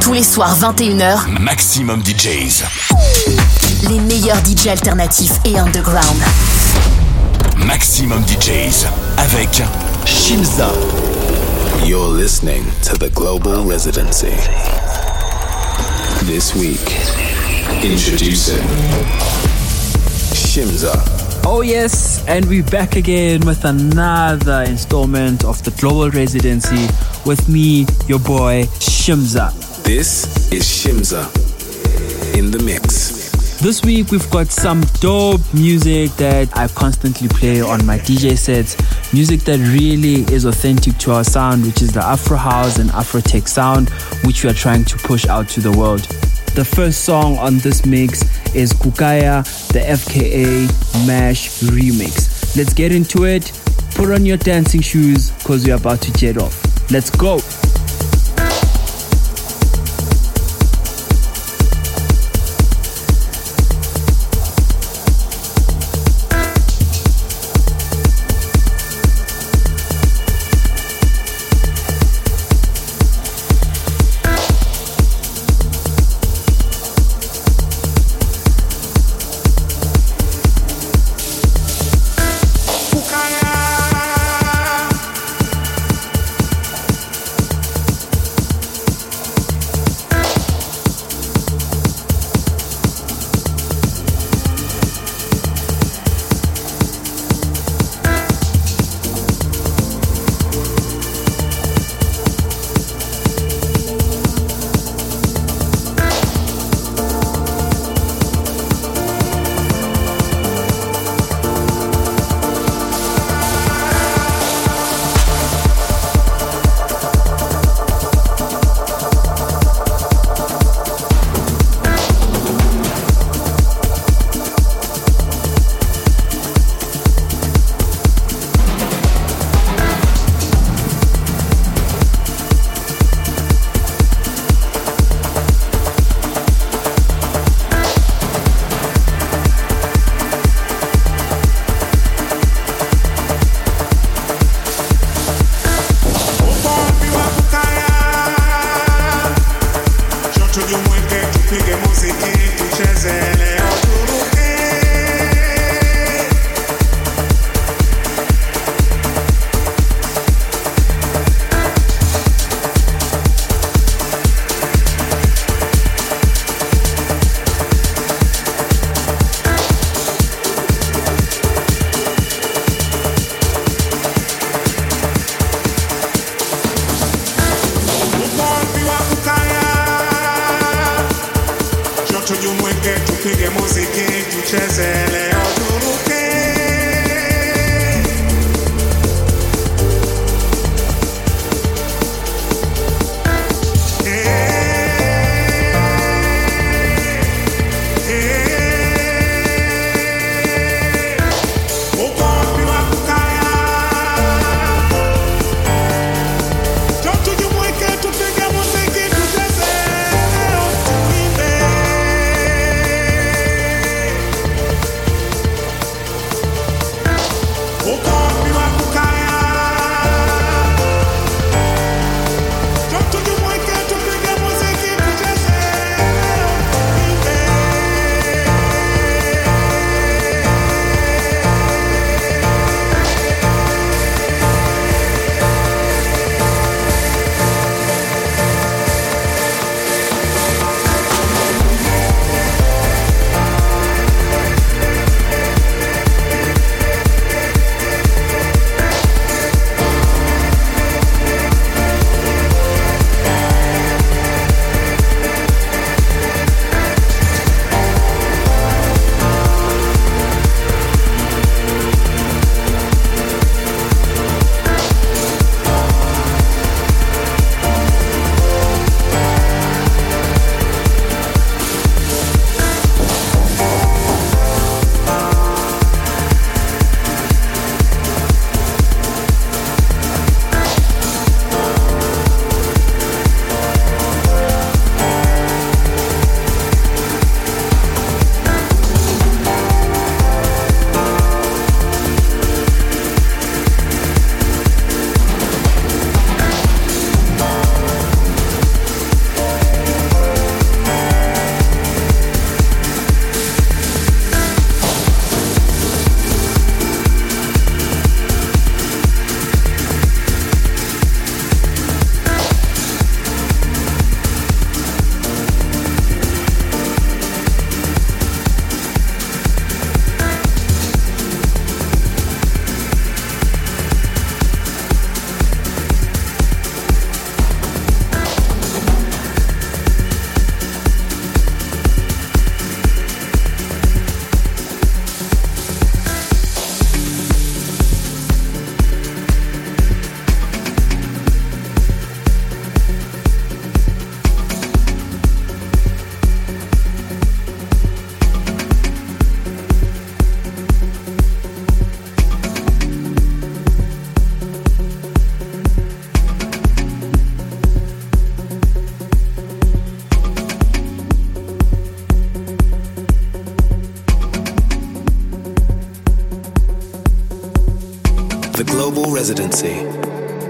Tous les soirs 21h, Maximum DJs. Les meilleurs DJs alternatifs et underground. Maximum DJs avec Shimza. You're listening to the Global Residency. This week, introducing Shimza. Oh, yes, and we're back again with another installment of the Global Residency with me, your boy, Shimza. This is Shimza in the mix. This week we've got some dope music that I constantly play on my DJ sets. Music that really is authentic to our sound, which is the Afro House and Afro Tech sound, which we are trying to push out to the world. The first song on this mix is Kukaya, the FKA Mash remix. Let's get into it. Put on your dancing shoes because we're about to jet off. Let's go.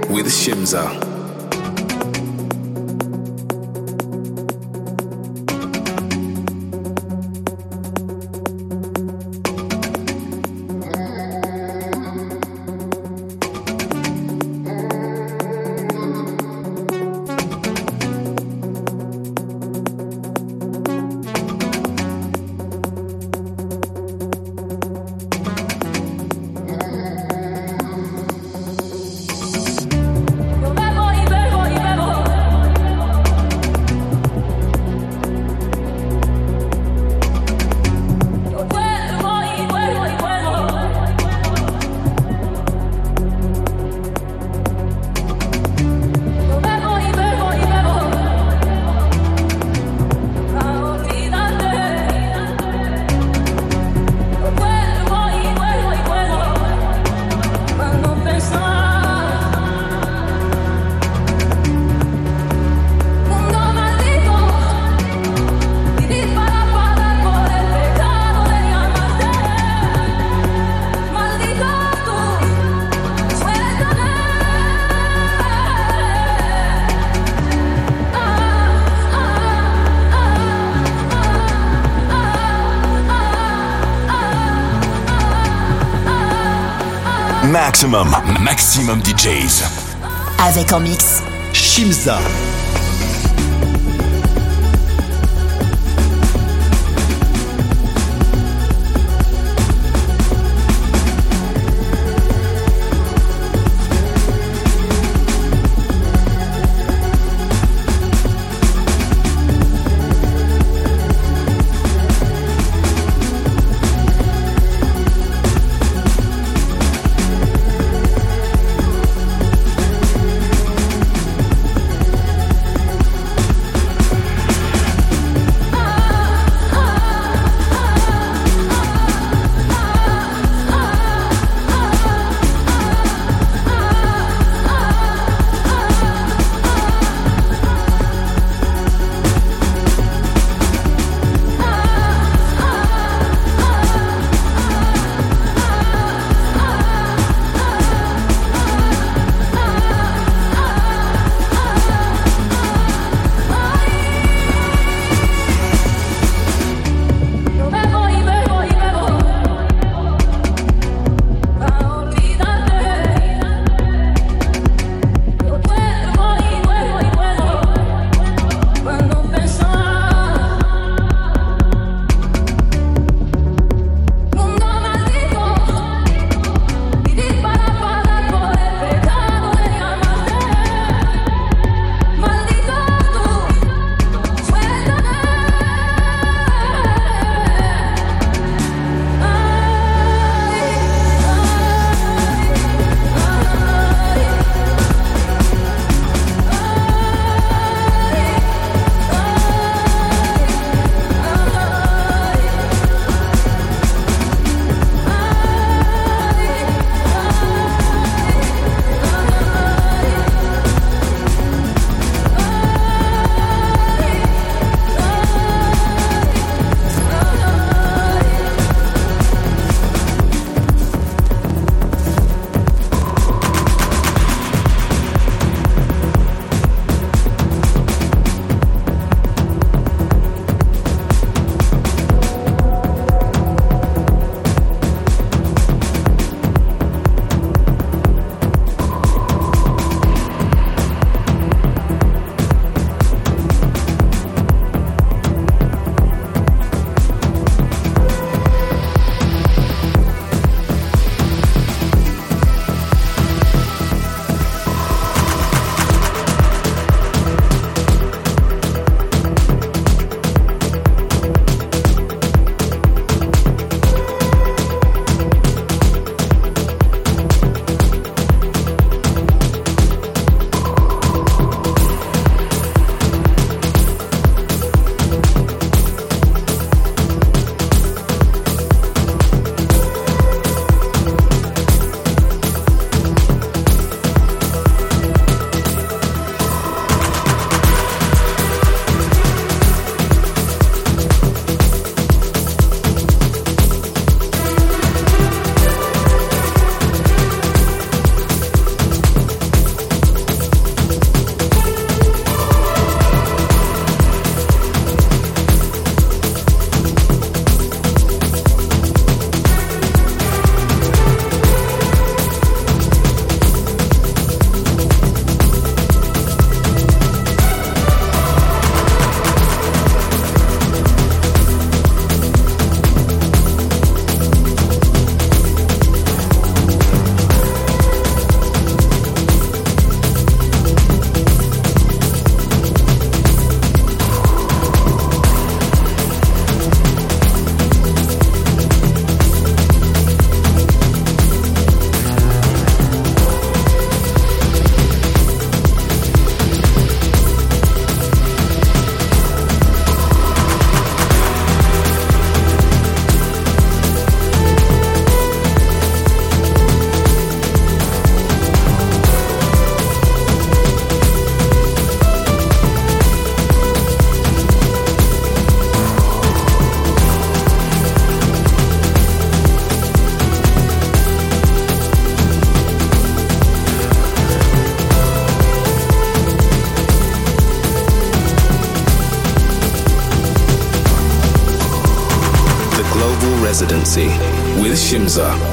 With Shimza. Maximum, maximum DJs. Avec en mix. Shimza. With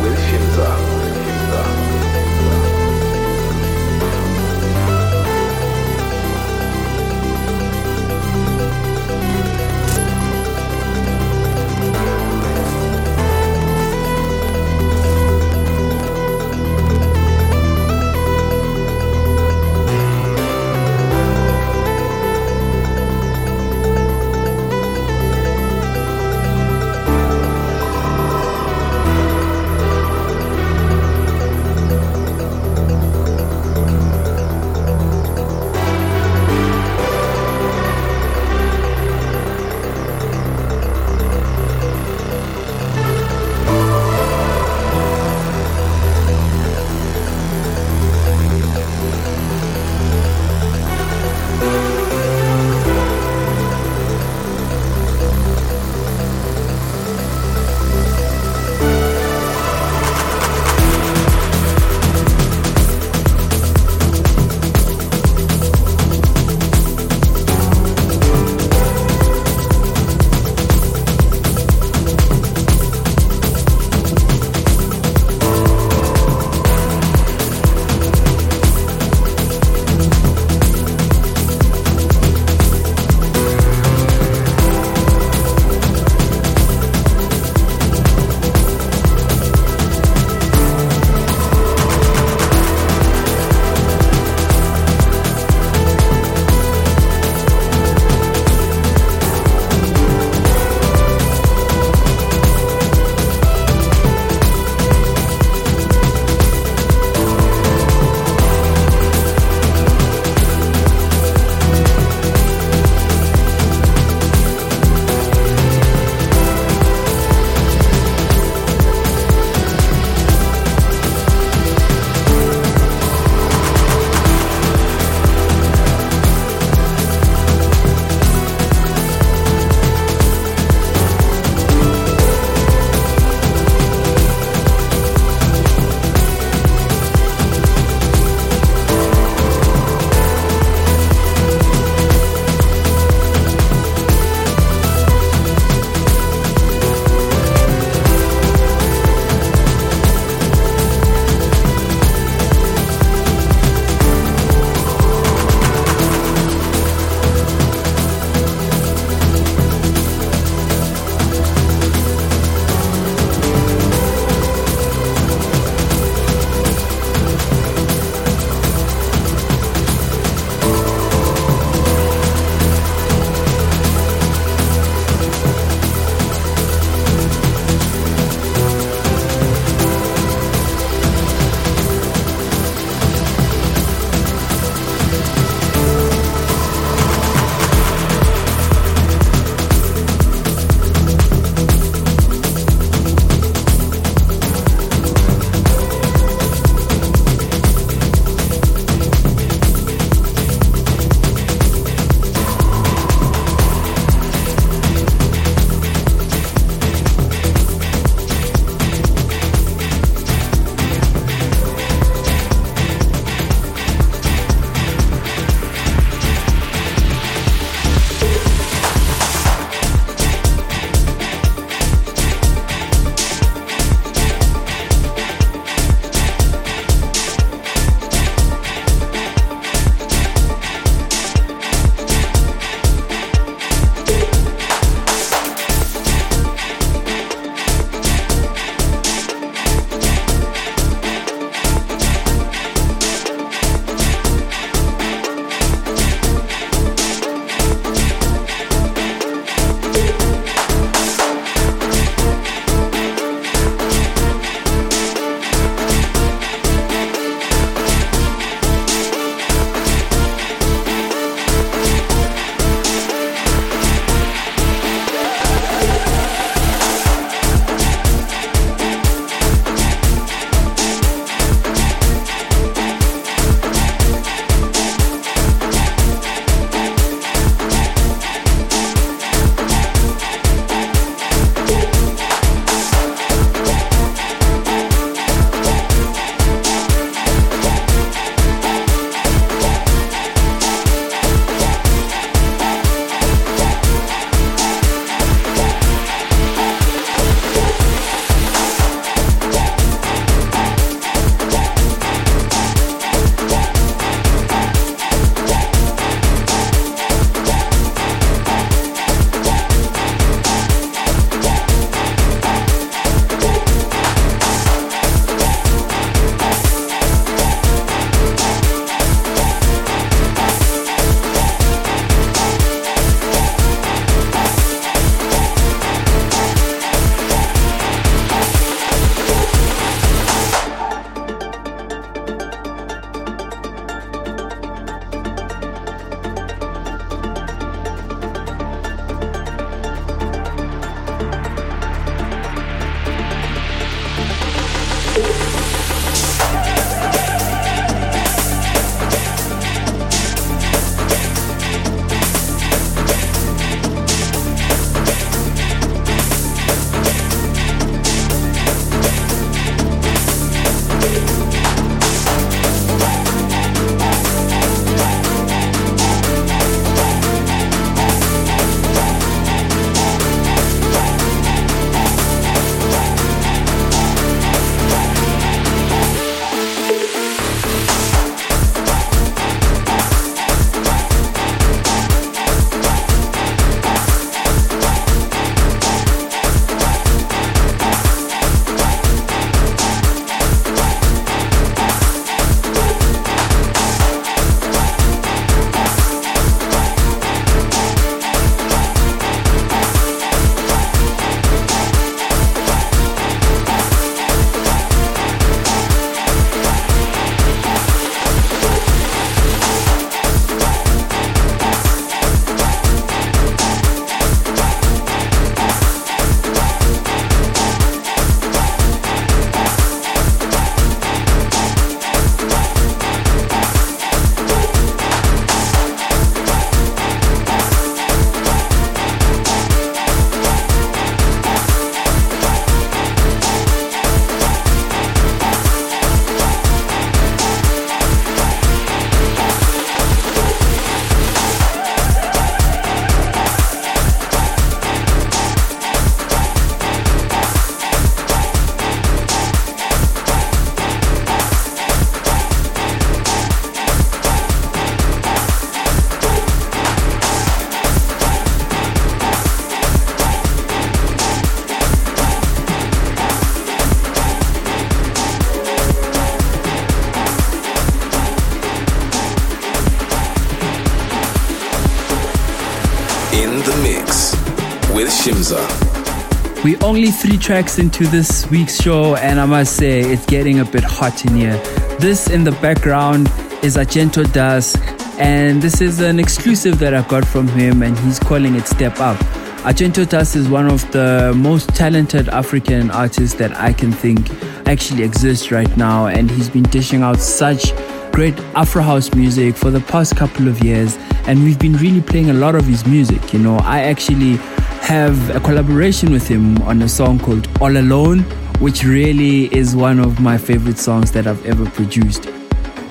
only three tracks into this week's show, and I must say it's getting a bit hot in here. This in the background is Argento Dusk, and this is an exclusive that I got from him, and he's calling it Step Up. Argento Dusk is one of the most talented African artists that I can think actually exists right now, and he's been dishing out such great Afro house music for the past couple of years, and we've been really playing a lot of his music. You know, I actually have a collaboration with him on a song called All Alone, which really is one of my favorite songs that I've ever produced.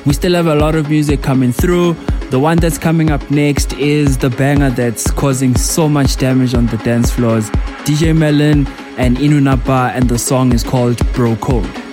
We still have a lot of music coming through. The one that's coming up next is the banger that's causing so much damage on the dance floors. DJ Merlon and Enoo Napa, and the song is called Bro Code.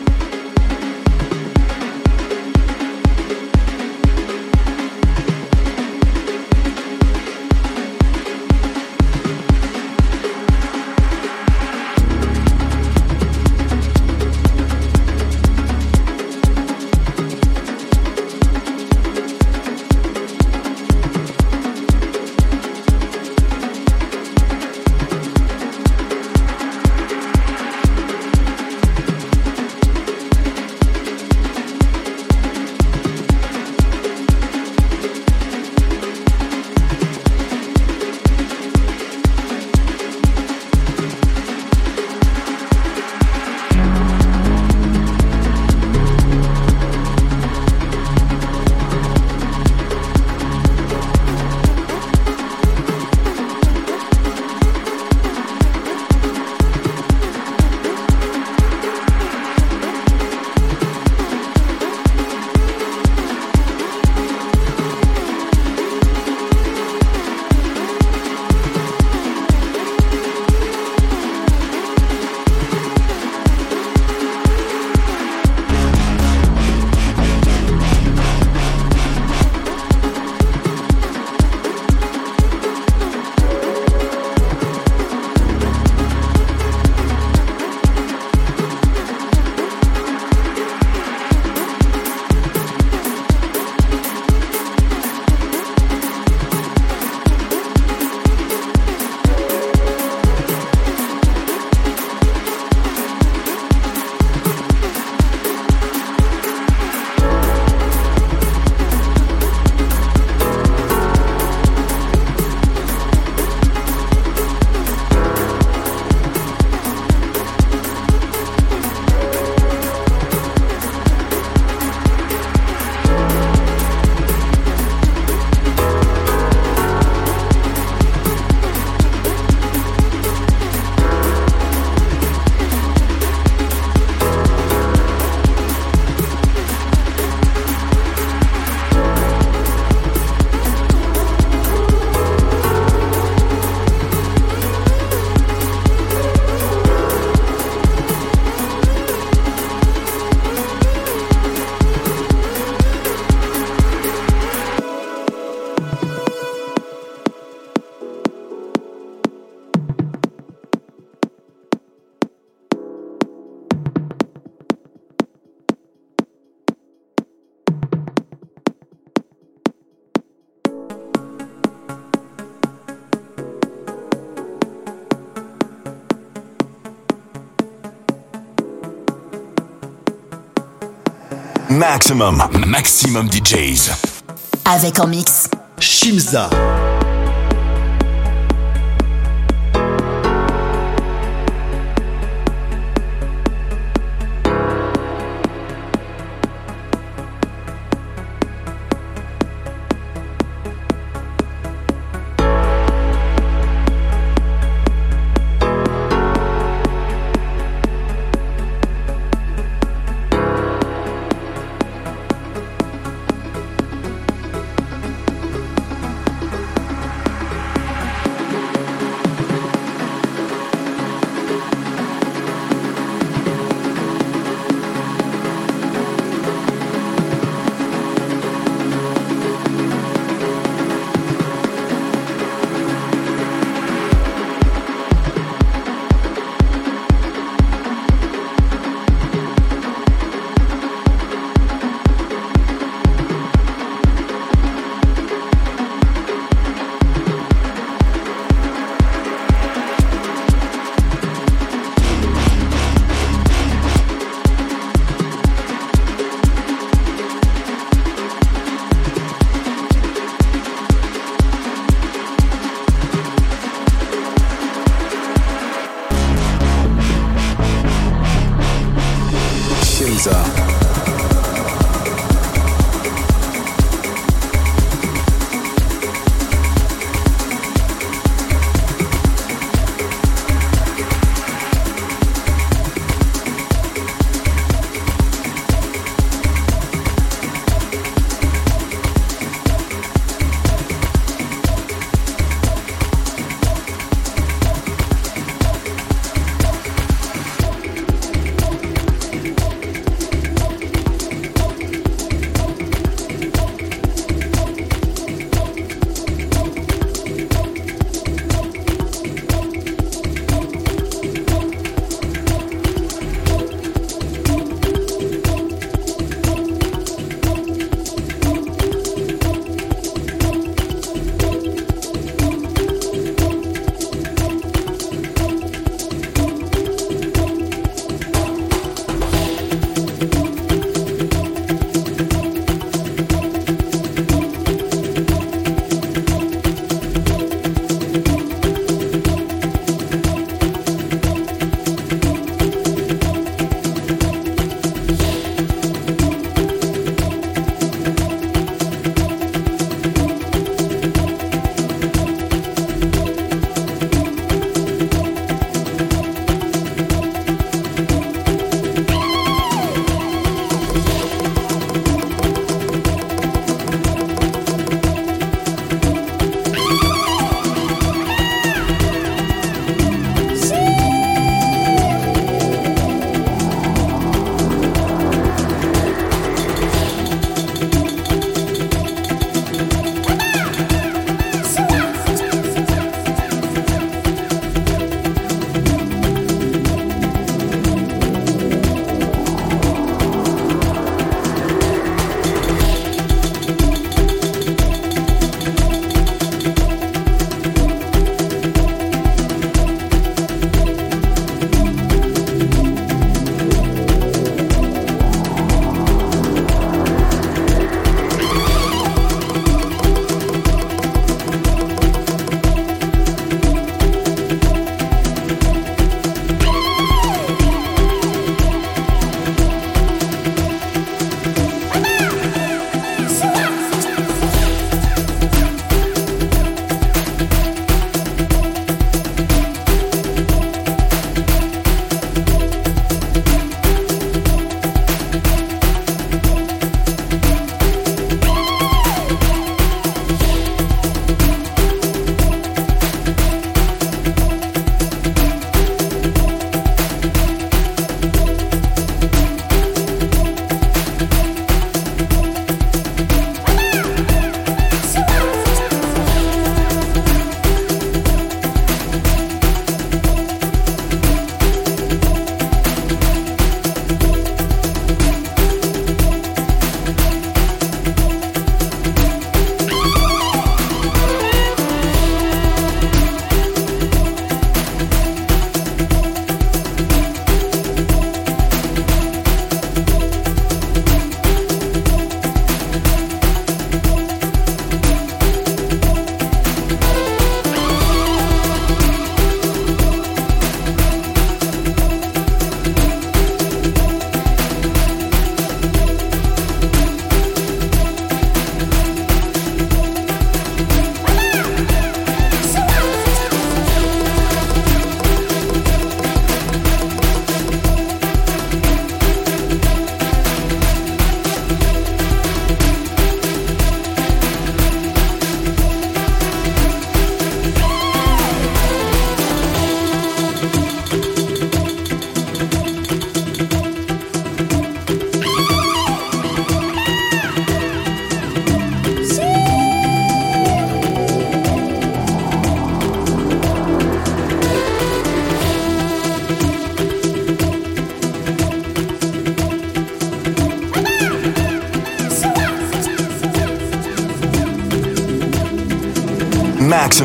Maximum, maximum DJs. Avec en mix. Shimza.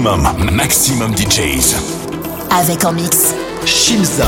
Maximum, maximum DJs. Avec en mix. Shimza.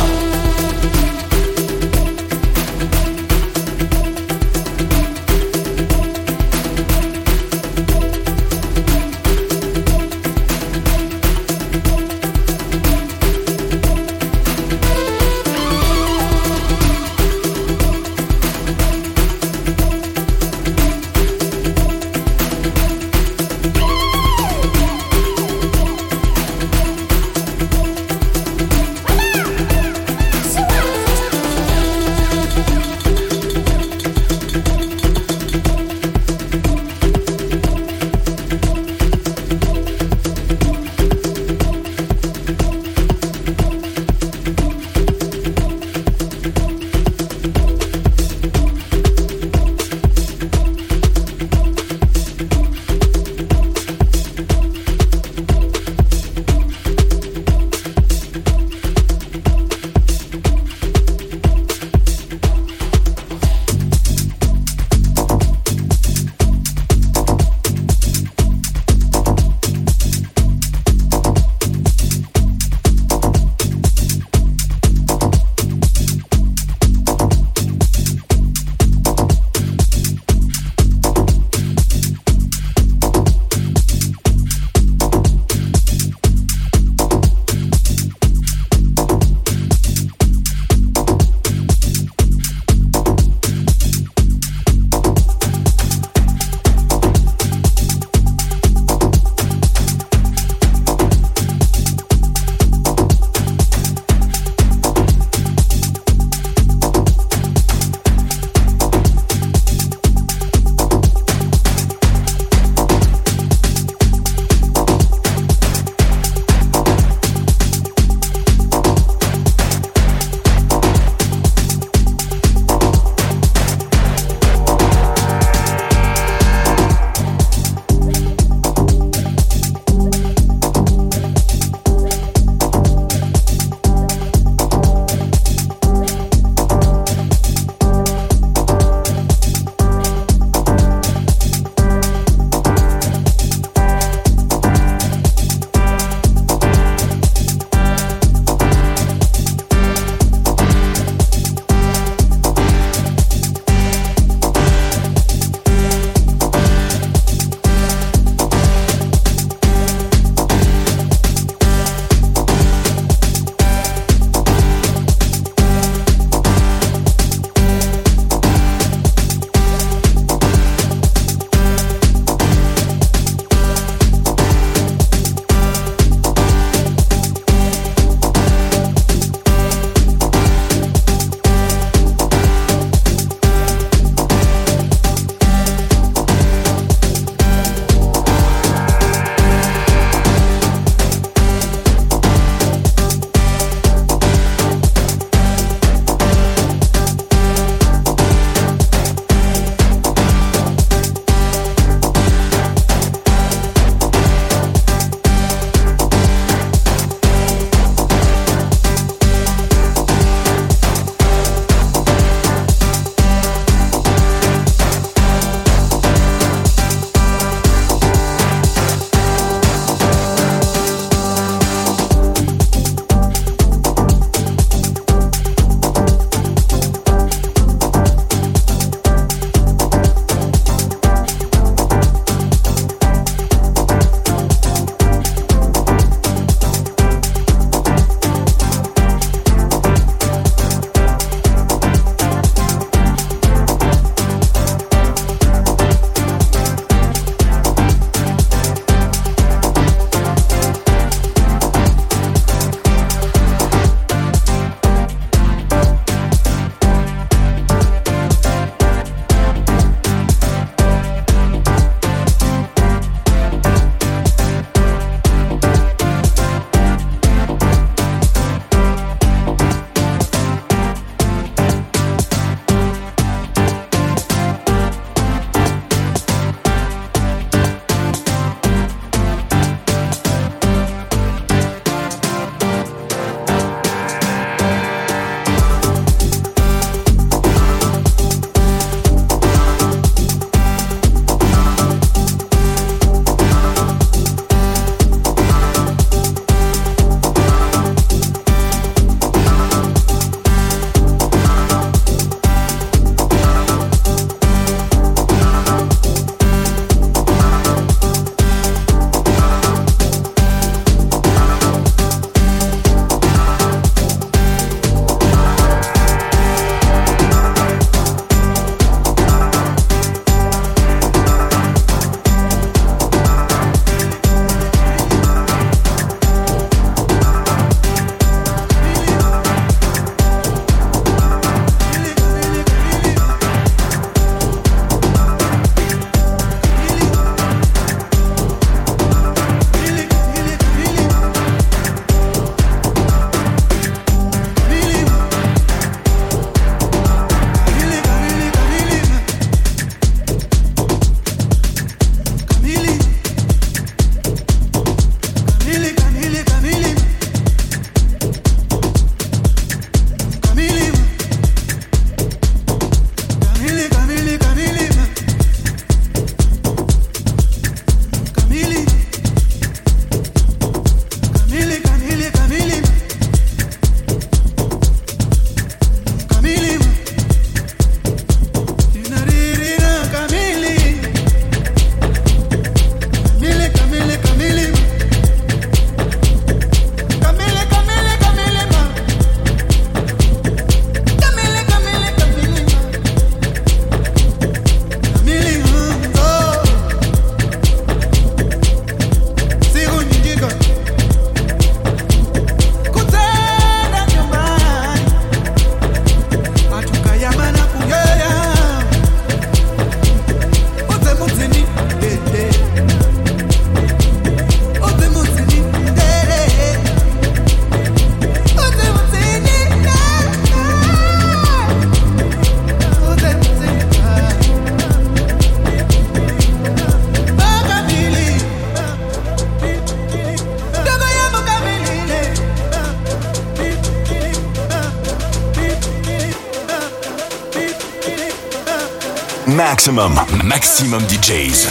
Maximum, maximum DJs.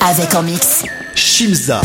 Avec en mix. Shimza.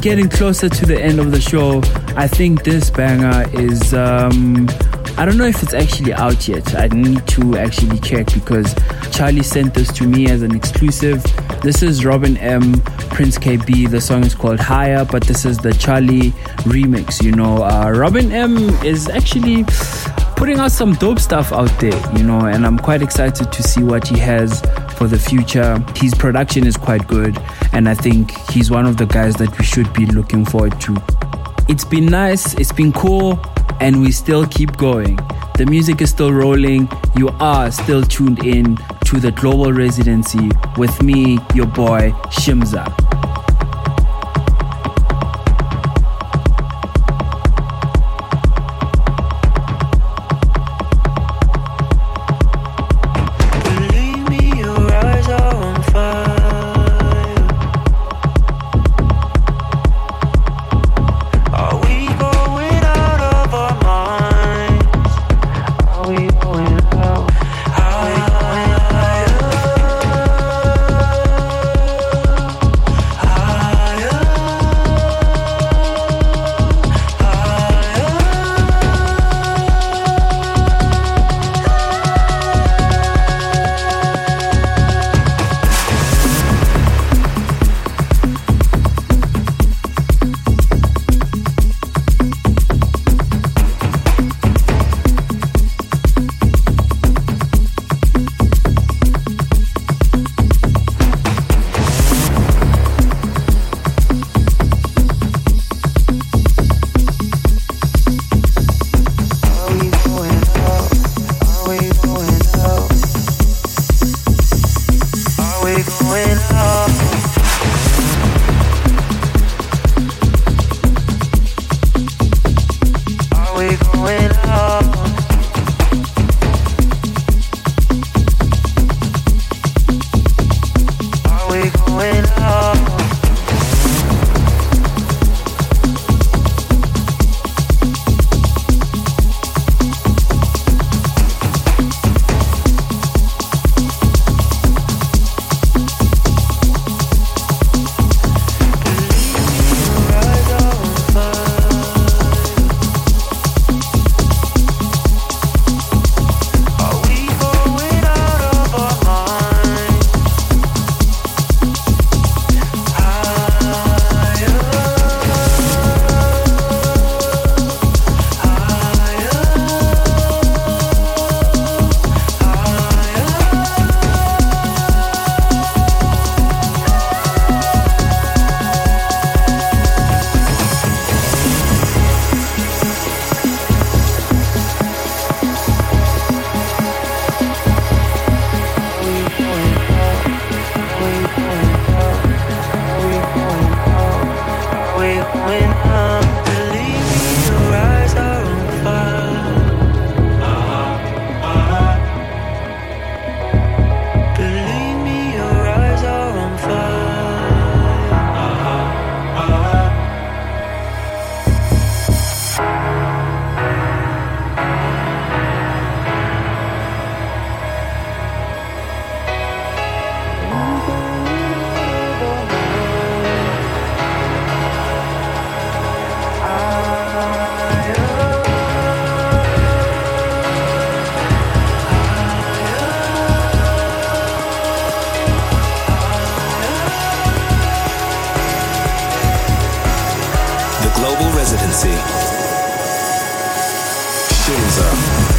Getting closer to the end of the show, I think this banger is. Um, I don't know if it's actually out yet. I need to actually check because Charlie sent this to me as an exclusive. This is Robin M, Prince Kaybee. The song is called Higher, but this is the Charlie remix. You know, uh, Robin M is actually putting out some dope stuff out there, you know, and I'm quite excited to see what he has for the future. His production is quite good, and I think he's one of the guys that we should be looking forward to. It's been nice, it's been cool, and we still keep going. The music is still rolling. You are still tuned in to the global residency with me, your boy, Shimza. global residency. up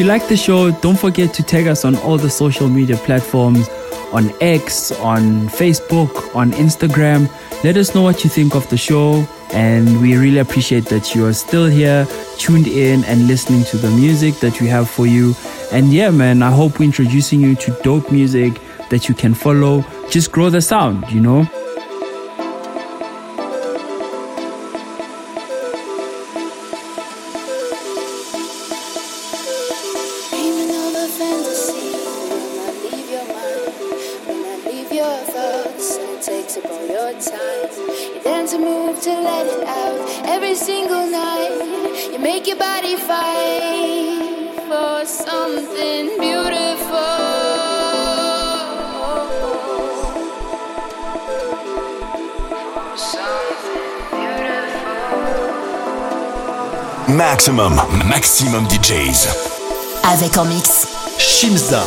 you like the show, don't forget to tag us on all the social media platforms on X, on Facebook, on Instagram. Let us know what you think of the show. And we really appreciate that you are still here, tuned in, and listening to the music that we have for you. And yeah, man, I hope we're introducing you to dope music that you can follow. Just grow the sound, you know? Maximum DJs. Avec en mix Shimza.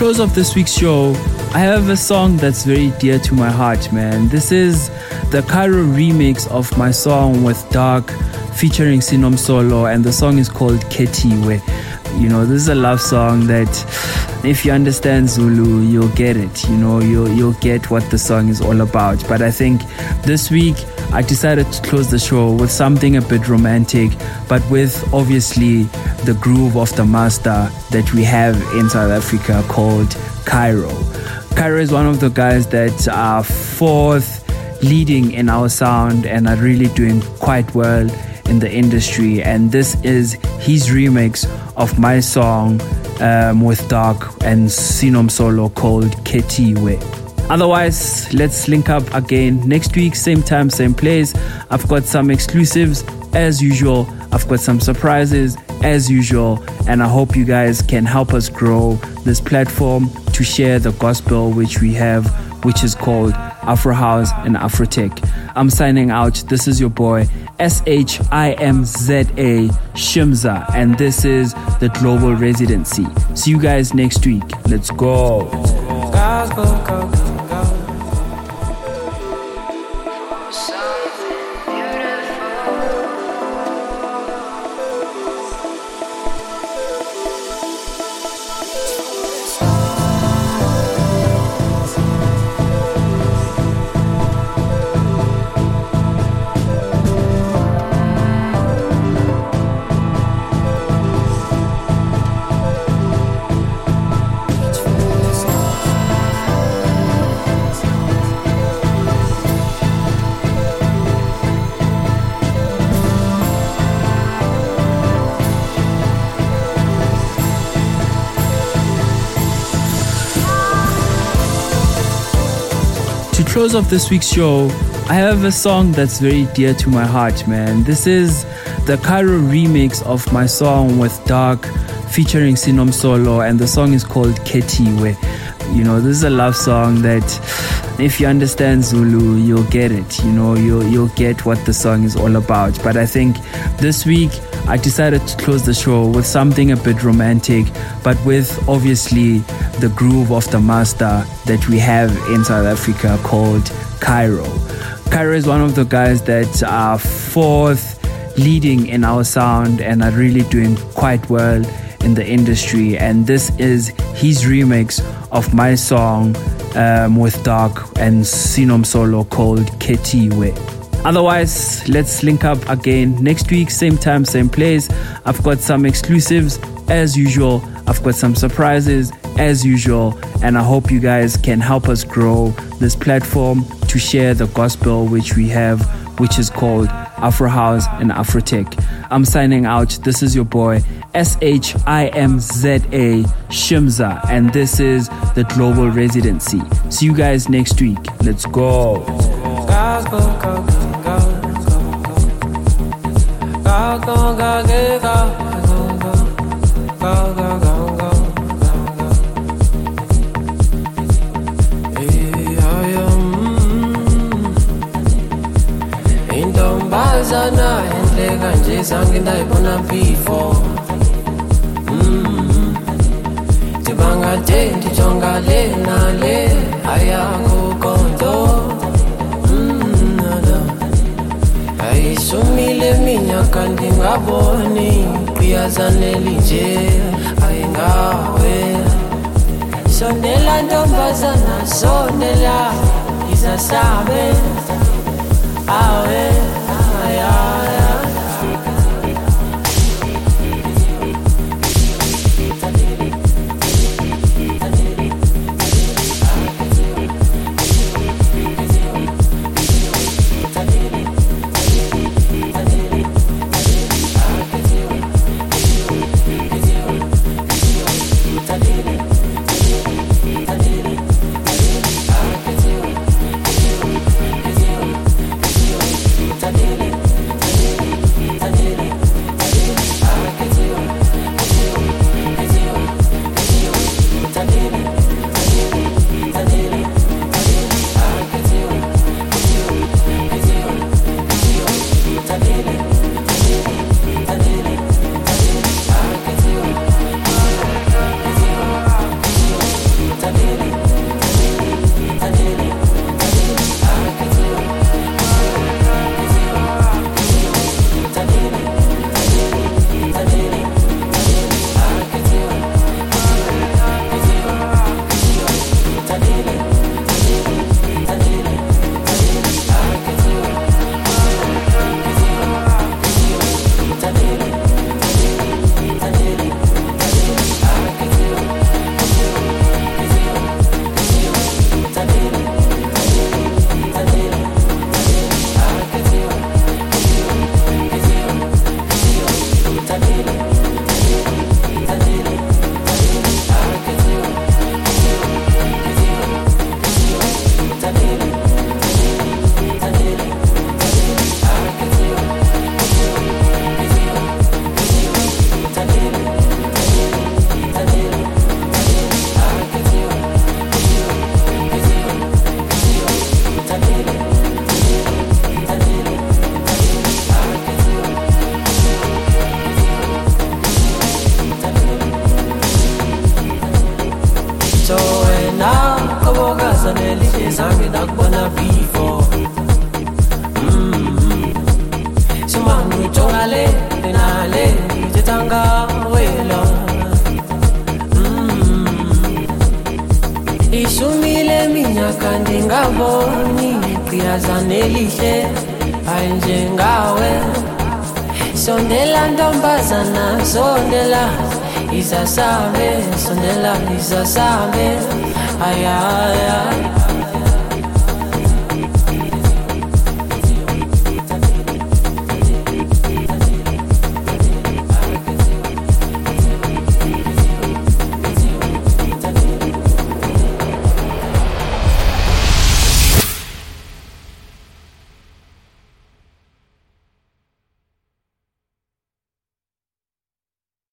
Close off this week's show, I have a song that's very dear to my heart, man. This is the Caiiro remix of my song with Dark featuring Sino Msolo, and the song is called Kethiwe. You know, this is a love song that if you understand Zulu, you'll get it. You know, you'll you'll get what the song is all about. But I think this week I decided to close the show with something a bit romantic, but with obviously the groove of the master that we have in South Africa called Caiiro. Caiiro is one of the guys that are fourth leading in our sound and are really doing quite well in the industry. And this is his remix of my song um, with Dark and Sino Msolo called Kethiwe. Otherwise, let's link up again next week, same time, same place. I've got some exclusives as usual. I've got some surprises as usual. And I hope you guys can help us grow this platform to share the gospel which we have, which is called Afro House and Afrotech. I'm signing out. This is your boy, S H I M Z A Shimza, and this is the Global Residency. See you guys next week. Let's go. To close off this week's show, I have a song that's very dear to my heart, man. This is the Caiiro remix of my song with Dark featuring Sino Msolo, and the song is called Kethiwe. You know, this is a love song that if you understand Zulu, you'll get it. You know, you'll you'll get what the song is all about. But I think this week I decided to close the show with something a bit romantic, but with obviously the groove of the master that we have in South Africa called Caiiro. Caiiro is one of the guys that are fourth leading in our sound and are really doing quite well in the industry. And this is his remix of my song um, with Dark and Sino Msolo called Kethiwe. Otherwise, let's link up again next week, same time, same place. I've got some exclusives as usual. I've got some surprises as usual. And I hope you guys can help us grow this platform to share the gospel which we have, which is called Afro House and Afrotech. I'm signing out. This is your boy, S H I M Z A Shimza, and this is the Global Residency. See you guys next week. Let's go. Zange